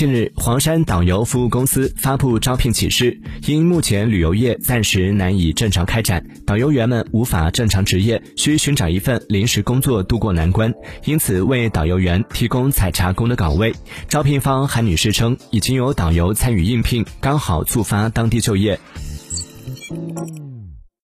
近日，黄山导游服务公司发布招聘启事，因目前旅游业暂时难以正常开展，导游员们无法正常执业，需寻找一份临时工作渡过难关，因此为导游员提供采茶工的岗位。招聘方韩女士称，已经有导游参与应聘，刚好触发当地就业。